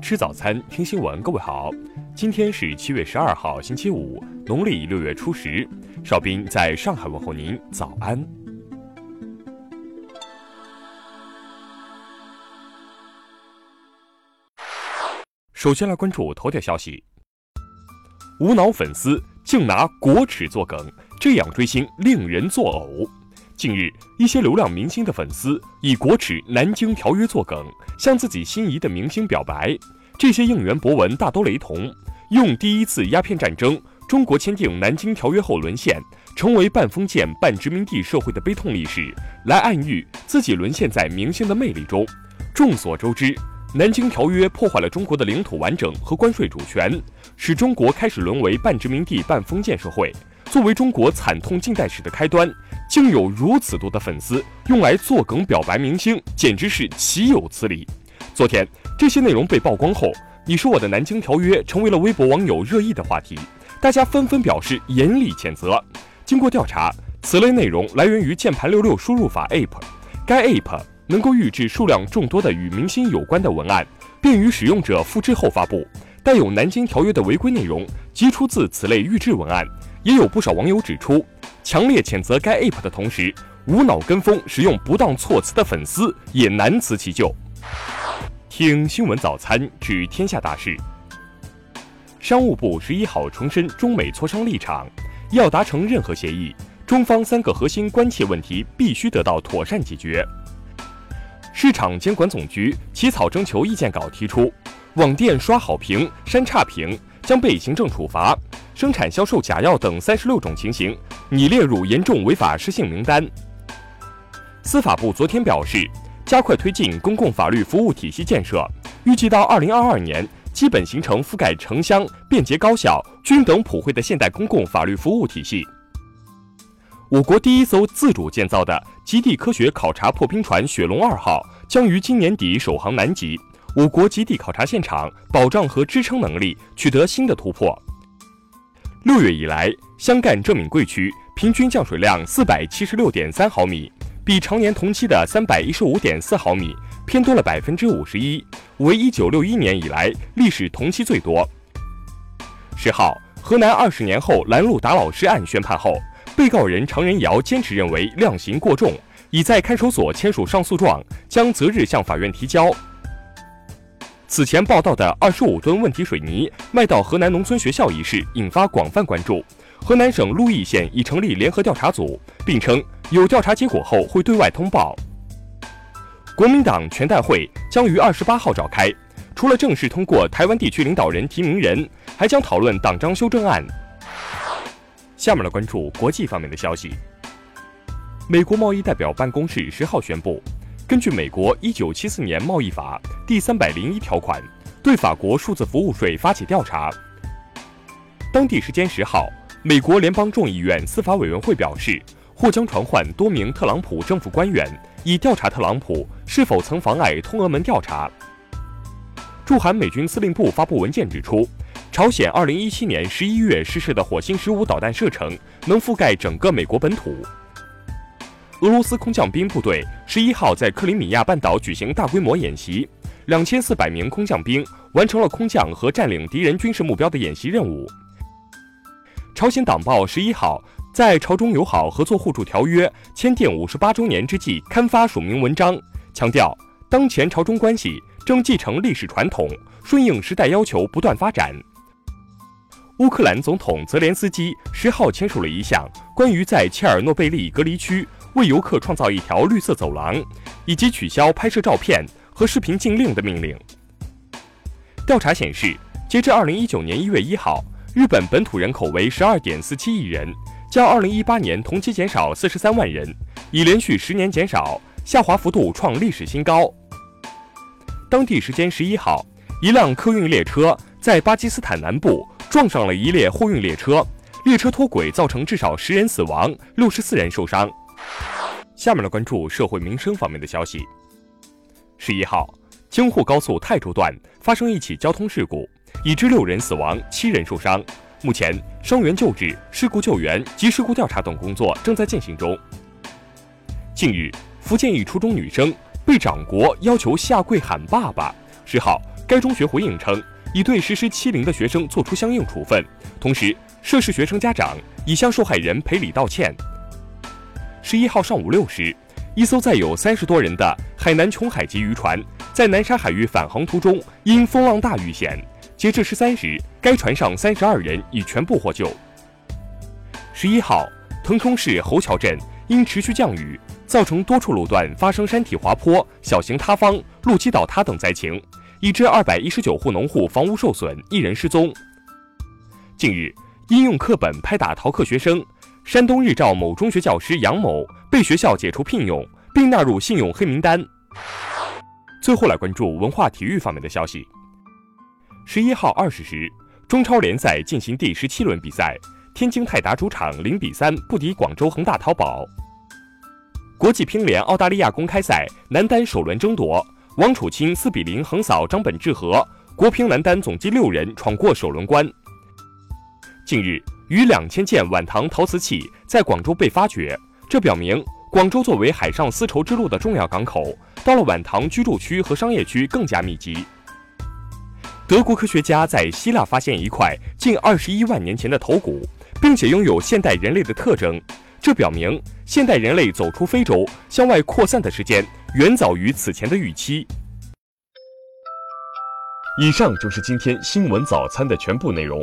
吃早餐，听新闻。各位好，今天是七月十二号，星期五，农历六月初十。邵斌在上海问候您，早安。首先来关注头条消息：无脑粉丝竟拿国耻作梗，这样追星令人作呕。近日，一些流量明星的粉丝以国耻南京条约作梗，向自己心仪的明星表白。这些应援博文大都雷同，用第一次鸦片战争中国签订南京条约后沦陷，成为半封建半殖民地社会的悲痛历史，来暗喻自己沦陷在明星的魅力中。众所周知，南京条约破坏了中国的领土完整和关税主权，使中国开始沦为半殖民地半封建社会。作为中国惨痛近代史的开端，竟有如此多的粉丝用来作梗表白明星，简直是岂有此理！昨天这些内容被曝光后，你说我的南京条约成为了微博网友热议的话题，大家纷纷表示严厉谴责。经过调查，此类内容来源于键盘六六输入法 App，该 App 能够预置数量众多的与明星有关的文案，便于使用者复制后发布。带有南京条约的违规内容即出自此类预制文案。也有不少网友指出，强烈谴责该 app 的同时，无脑跟风使用不当措辞的粉丝也难辞其咎。听新闻早餐知天下大事。商务部十一号重申中美磋商立场，要达成任何协议，中方三个核心关切问题必须得到妥善解决。市场监管总局起草征求意见稿提出，网店刷好评、删差评将被行政处罚。生产销售假药等三十六种情形拟列入严重违法失信名单。司法部昨天表示，加快推进公共法律服务体系建设，预计到二零二二年，基本形成覆盖城乡、便捷高效、均等普惠的现代公共法律服务体系。我国第一艘自主建造的极地科学考察破冰船“雪龙二号”将于今年底首航南极，我国极地考察现场保障和支撑能力取得新的突破。六月以来，湘赣浙闽桂区平均降水量四百七十六点三毫米，比常年同期的三百一十五点四毫米偏多了百分之五十一，为一九六一年以来历史同期最多。十号，河南二十年后拦路打老师案宣判后，被告人常仁尧坚持认为量刑过重，已在看守所签署上诉状，将择日向法院提交。此前报道的二十五吨问题水泥卖到河南农村学校一事引发广泛关注。河南省鹿邑县已成立联合调查组，并称有调查结果后会对外通报。国民党全代会将于二十八号召开，除了正式通过台湾地区领导人提名人，还将讨论党章修正案。下面来关注国际方面的消息。美国贸易代表办公室十号宣布。根据美国一九七四年贸易法第三百零一条款，对法国数字服务税发起调查。当地时间十号，美国联邦众议院司法委员会表示，或将传唤多名特朗普政府官员，以调查特朗普是否曾妨碍通俄门调查。驻韩美军司令部发布文件指出，朝鲜二零一七年十一月试射的火星十五导弹射程能覆盖整个美国本土。俄罗斯空降兵部队十一号在克里米亚半岛举行大规模演习，两千四百名空降兵完成了空降和占领敌人军事目标的演习任务。朝鲜党报十一号在朝中友好合作互助条约签订五十八周年之际刊发署名文章，强调当前朝中关系正继承历史传统，顺应时代要求不断发展。乌克兰总统泽连斯基十号签署了一项关于在切尔诺贝利隔离区。为游客创造一条绿色走廊，以及取消拍摄照片和视频禁令的命令。调查显示，截至二零一九年一月一号，日本本土人口为十二点四七亿人，较二零一八年同期减少四十三万人，已连续十年减少，下滑幅度创历史新高。当地时间十一号，一辆客运列车在巴基斯坦南部撞上了一列货运列车，列车脱轨，造成至少十人死亡，六十四人受伤。下面来关注社会民生方面的消息。十一号，京沪高速泰州段发生一起交通事故，已致六人死亡，七人受伤。目前，伤员救治、事故救援及事故调查等工作正在进行中。近日，福建一初中女生被长国要求下跪喊爸爸。十号，该中学回应称，已对实施欺凌的学生作出相应处分，同时涉事学生家长已向受害人赔礼道歉。十一号上午六时，一艘载有三十多人的海南琼海级渔船在南沙海域返航途中，因风浪大遇险。截至十三时，该船上三十二人已全部获救。十一号，腾冲市侯桥镇因持续降雨，造成多处路段发生山体滑坡、小型塌方、路基倒塌等灾情，已致二百一十九户农户房屋受损，一人失踪。近日，应用课本拍打逃课学生，山东日照某中学教师杨某被学校解除聘用，并纳入信用黑名单。最后来关注文化体育方面的消息。十一号二十时，中超联赛进行第十七轮比赛。天津泰达主场零比三不敌广州恒大淘宝。国际乒联澳大利亚公开赛男单首轮争夺，王楚钦四比零横扫张本智和，国乒男单总计六人闯过首轮关。近日，逾两千件晚唐陶瓷器在广州被发掘，这表明广州作为海上丝绸之路的重要港口，到了晚唐居住区和商业区更加密集。德国科学家在希腊发现一块近二十一万年前的头骨。并且拥有现代人类的特征，这表明现代人类走出非洲向外扩散的时间远早于此前的预期。以上就是今天新闻早餐的全部内容，